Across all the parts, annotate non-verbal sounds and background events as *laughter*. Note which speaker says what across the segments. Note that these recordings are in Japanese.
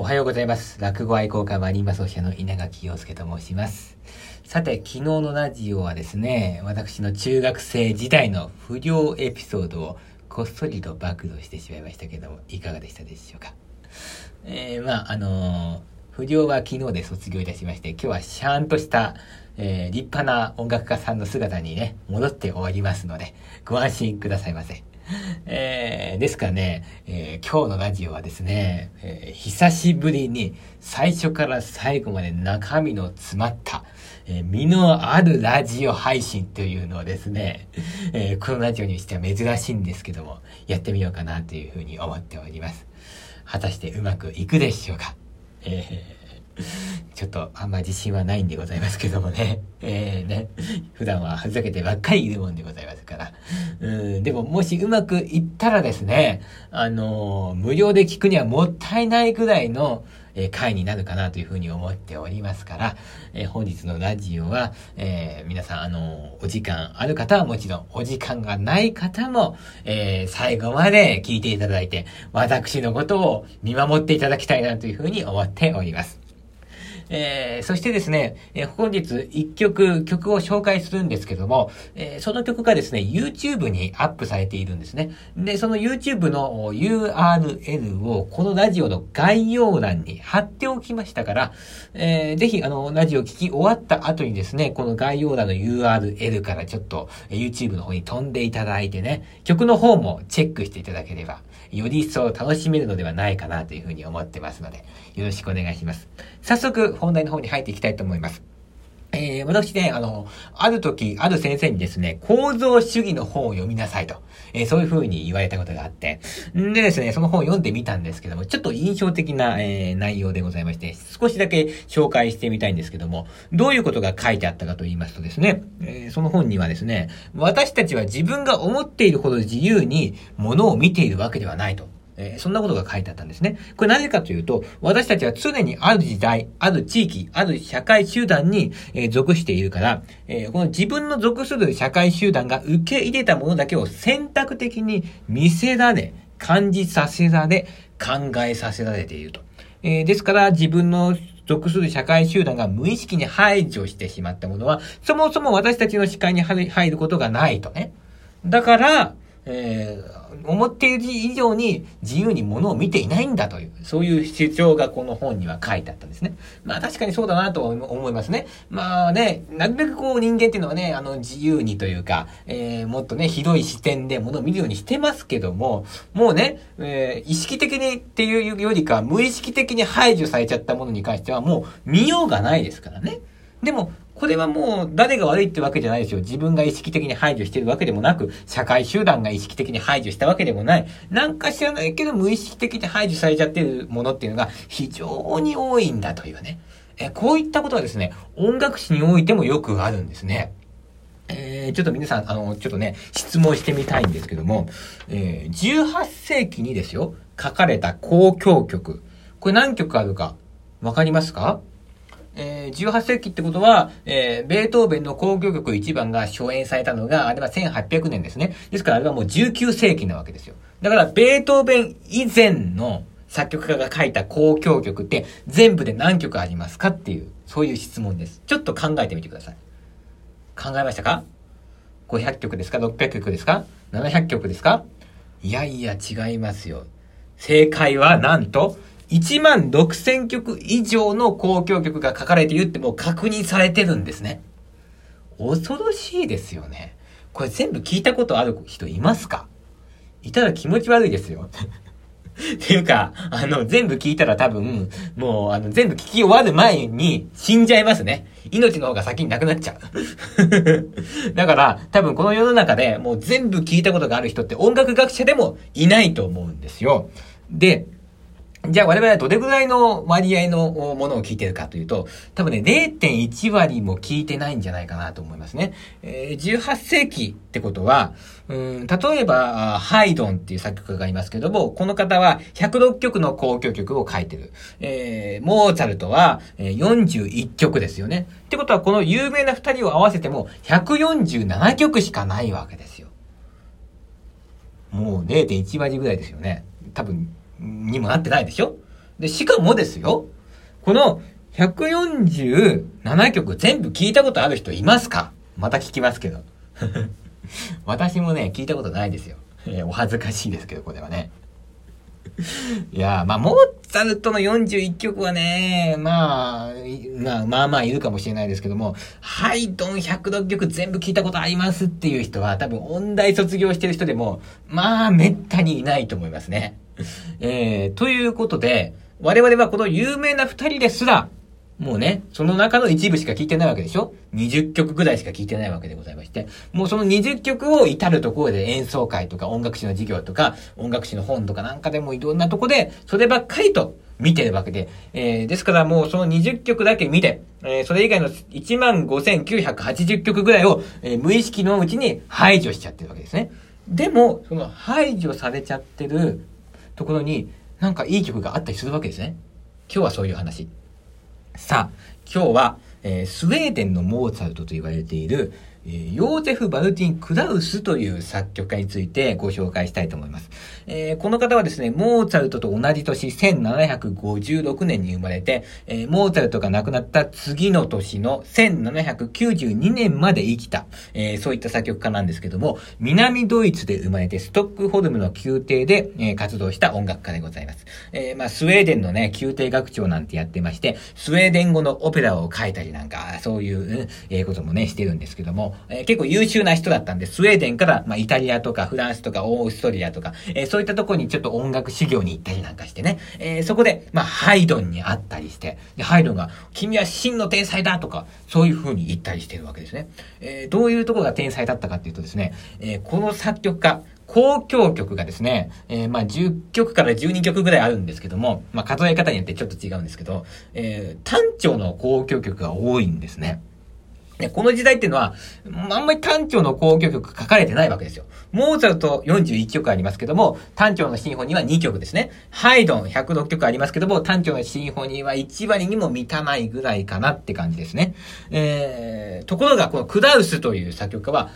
Speaker 1: おはようございます。落語愛好家マリンバ奏者の稲垣陽介と申します。さて、昨日のラジオはですね、私の中学生時代の不良エピソードをこっそりと暴露してしまいましたけども、いかがでしたでしょうか？えー、まあ、あのー不良は昨日で卒業いたしまして、今日はシャーンとした、えー、立派な音楽家さんの姿にね、戻っておりますので、ご安心くださいませ。*laughs* えー、ですからね、えー今日のラジオはですね、えー久しぶりに最初から最後まで中身の詰まった、えー身のあるラジオ配信というのをですね、えーこのラジオにしては珍しいんですけども、やってみようかなというふうに思っております。果たしてうまくいくでしょうか？えー *laughs* ちょっとあんま自信はないんでございますけどもね。*laughs* えー、ね。普段はふざけてばっかりいるもんでございますから。うん、でももしうまくいったらですね、あのー無料で聞くにはもったいないぐらいの、え回になるかなというふうに思っておりますから、え本日のラジオは、えー皆さん、あのお時間ある方はもちろん、お時間がない方も、え最後まで聞いていただいて、私のことを見守っていただきたいなというふうに思っております。えーそしてですね、えー本日一曲、曲を紹介するんですけども、えーその曲がですね、YouTube にアップされているんですね。で、その YouTube の URL をこのラジオの概要欄に貼っておきましたから、えーぜひ、あの、ラジオ聞き終わった後にですね、この概要欄の URL からちょっと YouTube の方に飛んでいただいてね、曲の方もチェックしていただければ、より一層楽しめるのではないかなというふうに思ってますので、よろしくお願いします。早速、本題の方に入っていきたいと思います。えー、私ね、あの、ある時、ある先生にですね、構造主義の本を読みなさいと、えーそういう風に言われたことがあって、んでですね、その本を読んでみたんですけども、ちょっと印象的な、えー内容でございまして、少しだけ紹介してみたいんですけども、どういうことが書いてあったかと言いますとですね、えその本にはですね、私たちは自分が思っているほど自由に物を見ているわけではないと。えーそんなことが書いてあったんですね。これなぜかというと、私たちは常にある時代、ある地域、ある社会集団に、えー属しているから、えーこの自分の属する社会集団が受け入れたものだけを選択的に見せられ、感じさせられ、考えさせられていると。えですから自分の属する社会集団が無意識に排除してしまったものは、そもそも私たちの視界に入入ることがないとね。だから、えー思っている以上に自由に物を見ていないんだという、そういう主張がこの本には書いてあったんですね。まあ確かにそうだなと思いますね。まあね、なるべくこう人間っていうのはね、あの自由にというか、えーもっとね、広い視点で物を見るようにしてますけども、もうね、えー意識的にっていうよりか、無意識的に排除されちゃったものに関してはもう見ようがないですからね。でも、これはもう誰が悪いってわけじゃないですよ。自分が意識的に排除してるわけでもなく、社会集団が意識的に排除したわけでもない。なんか知らないけど無意識的に排除されちゃってるものっていうのが非常に多いんだというね。えこういったことはですね、音楽史においてもよくあるんですね。えー、ちょっと皆さん、あの、ちょっとね、質問してみたいんですけども、えー、18世紀にですよ、書かれた交響曲。これ何曲あるか、わかりますか？えー、18世紀ってことは、えー、ベートーベンの交響曲1番が初演されたのが、あれは1800年ですね。ですからあれはもう19世紀なわけですよ。だから、ベートーベン以前の作曲家が書いた交響曲って全部で何曲ありますかっていう、そういう質問です。ちょっと考えてみてください。考えましたか ?500 曲ですか ?600 曲ですか ?700 曲ですか？いやいや違いますよ。正解はなんと、1万6000曲以上の交響曲が書かれているってもう確認されてるんですね。恐ろしいですよね。これ全部聞いたことある人いますか？いたら気持ち悪いですよ。*laughs* っていうか、あの、全部聞いたら多分、もう、あの、全部聞き終わる前に死んじゃいますね。命の方が先になくなっちゃう。*laughs* だから、多分この世の中でもう全部聞いたことがある人って音楽学者でもいないと思うんですよ。で、じゃあ我々はどれぐらいの割合のものを聞いてるかというと、多分ね、0.1割も聞いてないんじゃないかなと思いますね。えー18世紀ってことは、うん、例えば、ハイドンっていう作曲家がいますけども、この方は106曲の交響曲を書いてる。えーモーツァルトは、41曲ですよね。ってことは、この有名な二人を合わせても147曲しかないわけですよ。もう0.1割ぐらいですよね。多分、にもなってないでしょ？で、しかもですよ、この147曲全部聞いたことある人いますか？また聞きますけど。*laughs* 私もね、聞いたことないですよ。えー、お恥ずかしいですけど、これはね。いやまあ、モーツァルトの41曲はね、まあ、まあ、まあまあいるかもしれないですけども、ハイドン106曲全部聞いたことありますっていう人は、多分音大卒業してる人でも、まあ、めったにいないと思いますね。*laughs* えー、ということで、我々はこの有名な二人ですら、もうね、その中の一部しか聞いてないわけでしょ ?20 曲ぐらいしか聞いてないわけでございまして、もうその20曲を至るところで演奏会とか音楽史の授業とか、音楽史の本とかなんかでもいろんなとこで、そればっかりと見てるわけで、えー、ですからもうその20曲だけ見て、えー、それ以外の15,980曲ぐらいを、えー、無意識のうちに排除しちゃってるわけですね。でも、その排除されちゃってるところに、なんかいい曲があったりするわけですね。今日はそういう話。さあ、今日は、えー、スウェーデンのモーツァルトと言われている、えヨーゼフ・バルティン・クラウスという作曲家についてご紹介したいと思います。えー、この方はですね、モーツァルトと同じ年1756年に生まれて、えー、モーツァルトが亡くなった次の年の1792年まで生きた、えー、そういった作曲家なんですけども、南ドイツで生まれてストックホルムの宮廷で、え活動した音楽家でございます。えまあ、スウェーデンのね、宮廷楽長なんてやってまして、スウェーデン語のオペラを書いたりなんか、そういう、えこともね、してるんですけども、えー、結構優秀な人だったんで、スウェーデンから、まあ、イタリアとかフランスとかオーストリアとか、えー、そういったとこにちょっと音楽修行に行ったりなんかしてね、えー、そこで、まあ、ハイドンに会ったりして、でハイドンが、君は真の天才だとか、そういう風に言ったりしてるわけですね。えー、どういうとこが天才だったかっていうとですね、えー、この作曲家、交響曲がですね、えー、まあ、10曲から12曲ぐらいあるんですけども、まあ、数え方によってちょっと違うんですけど、えー、単調の交響曲が多いんですね。ね、この時代っていうのは、あんまり単調の交響曲書かれてないわけですよ。モーツァルト41曲ありますけども、単調のシンフォニーは2曲ですね。ハイドン106曲ありますけども、単調のシンフォニーは1割にも満たないぐらいかなって感じですね。えー、ところが、このクラウスという作曲家は、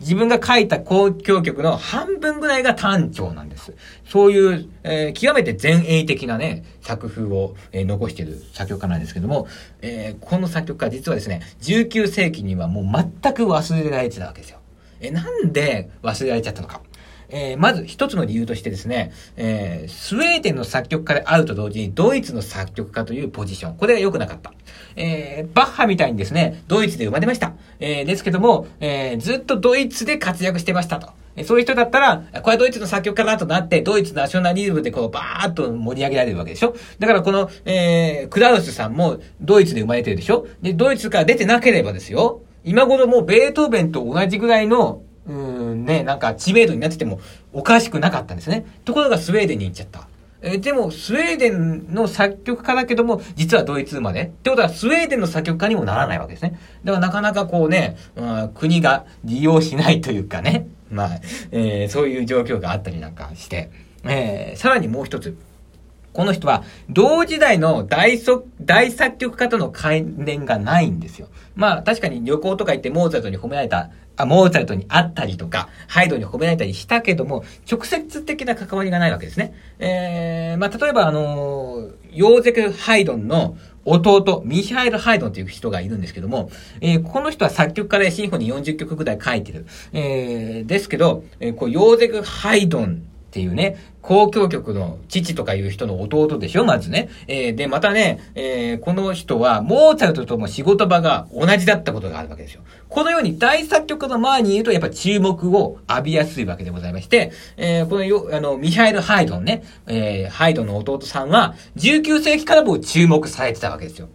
Speaker 1: 自分が書いた交響曲の半分ぐらいが単調なんです。そういう、えー、極めて前衛的なね、作風を、えー、残している作曲家なんですけども、えー、この作曲家実はですね、19世紀にはもう全く忘れられてたわけですよ。えなんで忘れられちゃったのか。えー、まず一つの理由としてですね、えー、スウェーデンの作曲家であると同時にドイツの作曲家というポジション。これが良くなかった。えー、バッハみたいにですね、ドイツで生まれました。えー、ですけども、えー、ずっとドイツで活躍してましたと。そういう人だったら、これはドイツの作曲家だとなって、ドイツナショナリズムでこうバーッと盛り上げられるわけでしょだからこの、えー、クラウスさんもドイツで生まれてるでしょで、ドイツから出てなければですよ、今頃もうベートーベンと同じぐらいのうんね、なんか知名度になっててもおかしくなかったんですね。ところがスウェーデンに行っちゃった。えでも、スウェーデンの作曲家だけども、実はドイツ生まれ。ってことは、スウェーデンの作曲家にもならないわけですね。だからなかなかこうね、うん、国が利用しないというかね、まあ、えー、そういう状況があったりなんかして、えー、さらにもう一つ。この人は、同時代の大大作曲家との関連がないんですよ。まあ、確かに旅行とか行ってモーツァルトに褒められた、あ、モーツァルトに会ったりとか、ハイドに褒められたりしたけども、直接的な関わりがないわけですね。えー、まあ、例えばあの、ヨーゼク・ハイドンの弟、ミヒャエル・ハイドンという人がいるんですけども、えー、この人は作曲家でシンフォニー40曲ぐらい書いてる。えー、ですけど、えー、こう、ヨーゼク・ハイドンっていうね、交響曲の父とかいう人の弟でしょまずね。えー、で、またね、えー、この人は、モーツァルトとも仕事場が同じだったことがあるわけですよ。このように大作曲家の前にいると、やっぱ注目を浴びやすいわけでございまして、えー、このよ、あの、ミハイル・ハイドンね、えー、ハイドンの弟さんは、19世紀からも注目されてたわけですよ。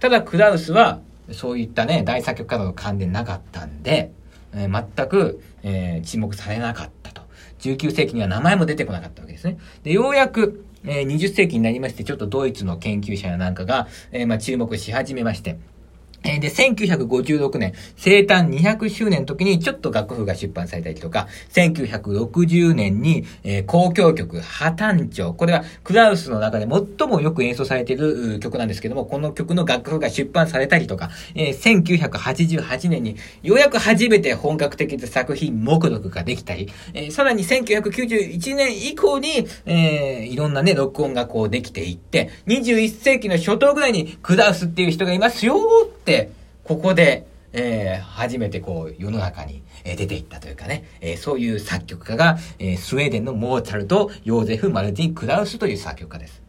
Speaker 1: ただ、クラウスは、そういったね、大作曲家との関連なかったんで、えー、全く、えー、注目されなかった。19世紀には名前も出てこなかったわけですね。で、ようやく、えー、20世紀になりまして、ちょっとドイツの研究者やなんかが、えー、まあ、注目し始めまして、で、1956年、生誕200周年の時にちょっと楽譜が出版されたりとか、1960年に、えー、交響曲、破綻調。これはクラウスの中で最もよく演奏されている曲なんですけども、この曲の楽譜が出版されたりとか、えー、1988年にようやく初めて本格的な作品目録ができたり、えー、さらに1991年以降に、えー、いろんなね、録音がこうできていって、21世紀の初頭ぐらいにクラウスっていう人がいますよって、ここで、えー、初めてこう世の中に出ていったというかね、えー、そういう作曲家が、えー、スウェーデンのモーツァルト・ヨーゼフ・マルティン・クラウスという作曲家です。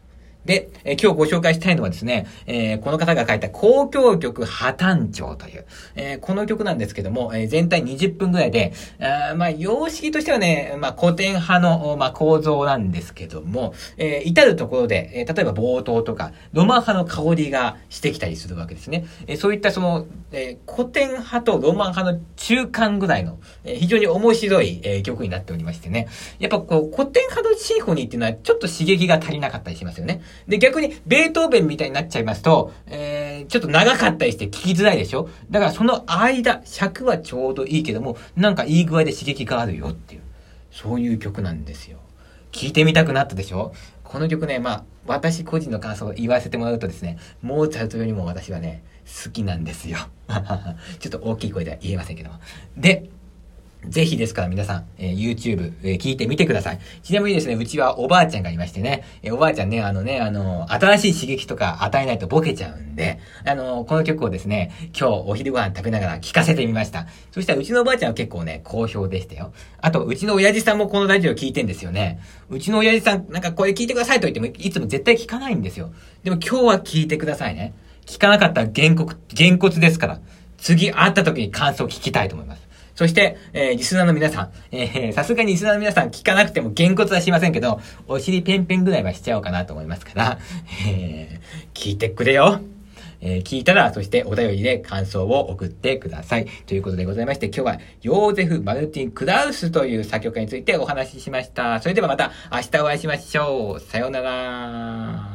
Speaker 1: で、えー、今日ご紹介したいのはですね、えー、この方が書いた交響曲破綻調という、えー、この曲なんですけども、え全体20分ぐらいで、あまあ、様式としてはね、まあ、古典派の、まあ、構造なんですけども、え至るところで、え例えば冒頭とか、ロマン派の香りがしてきたりするわけですね。えそういったその、え古典派とロマン派の中間ぐらいの、え非常に面白い、え曲になっておりましてね。やっぱこう、古典派のシンフォニーっていうのはちょっと刺激が足りなかったりしますよね。で、逆に、ベートーベンみたいになっちゃいますと、えー、ちょっと長かったりして聞きづらいでしょ？だからその間、尺はちょうどいいけども、なんかいい具合で刺激があるよっていう、そういう曲なんですよ。聞いてみたくなったでしょ？この曲ね、まあ、私個人の感想を言わせてもらうとですね、モーツァルトよりも私はね、好きなんですよ。*laughs* ちょっと大きい声では言えませんけども。で、ぜひですから皆さん、えー、YouTube、えー、聞いてみてください。ちなみにですね、うちはおばあちゃんがいましてね、えー、おばあちゃんね、あのね、あの、新しい刺激とか与えないとボケちゃうんで、あの、この曲をですね、今日お昼ご飯食べながら聴かせてみました。そしたらうちのおばあちゃんは結構ね、好評でしたよ。あと、うちの親父さんもこのラジオ聞いてんですよね。うちの親父さん、なんかこれ聞いてくださいと言っても、いつも絶対聞かないんですよ。でも今日は聞いてくださいね。聞かなかったら原告、原骨ですから。次会った時に感想聞きたいと思います。そして、えー、リスナーの皆さん、え、さすがにリスナーの皆さん聞かなくてもげんこつはしませんけど、お尻ペンペンぐらいはしちゃおうかなと思いますから、えー、聞いてくれよ。えー、聞いたら、そしてお便りで感想を送ってください。ということでございまして、今日はヨーゼフ・マルティン・クラウスという作曲家についてお話ししました。それではまた明日お会いしましょう。さようなら。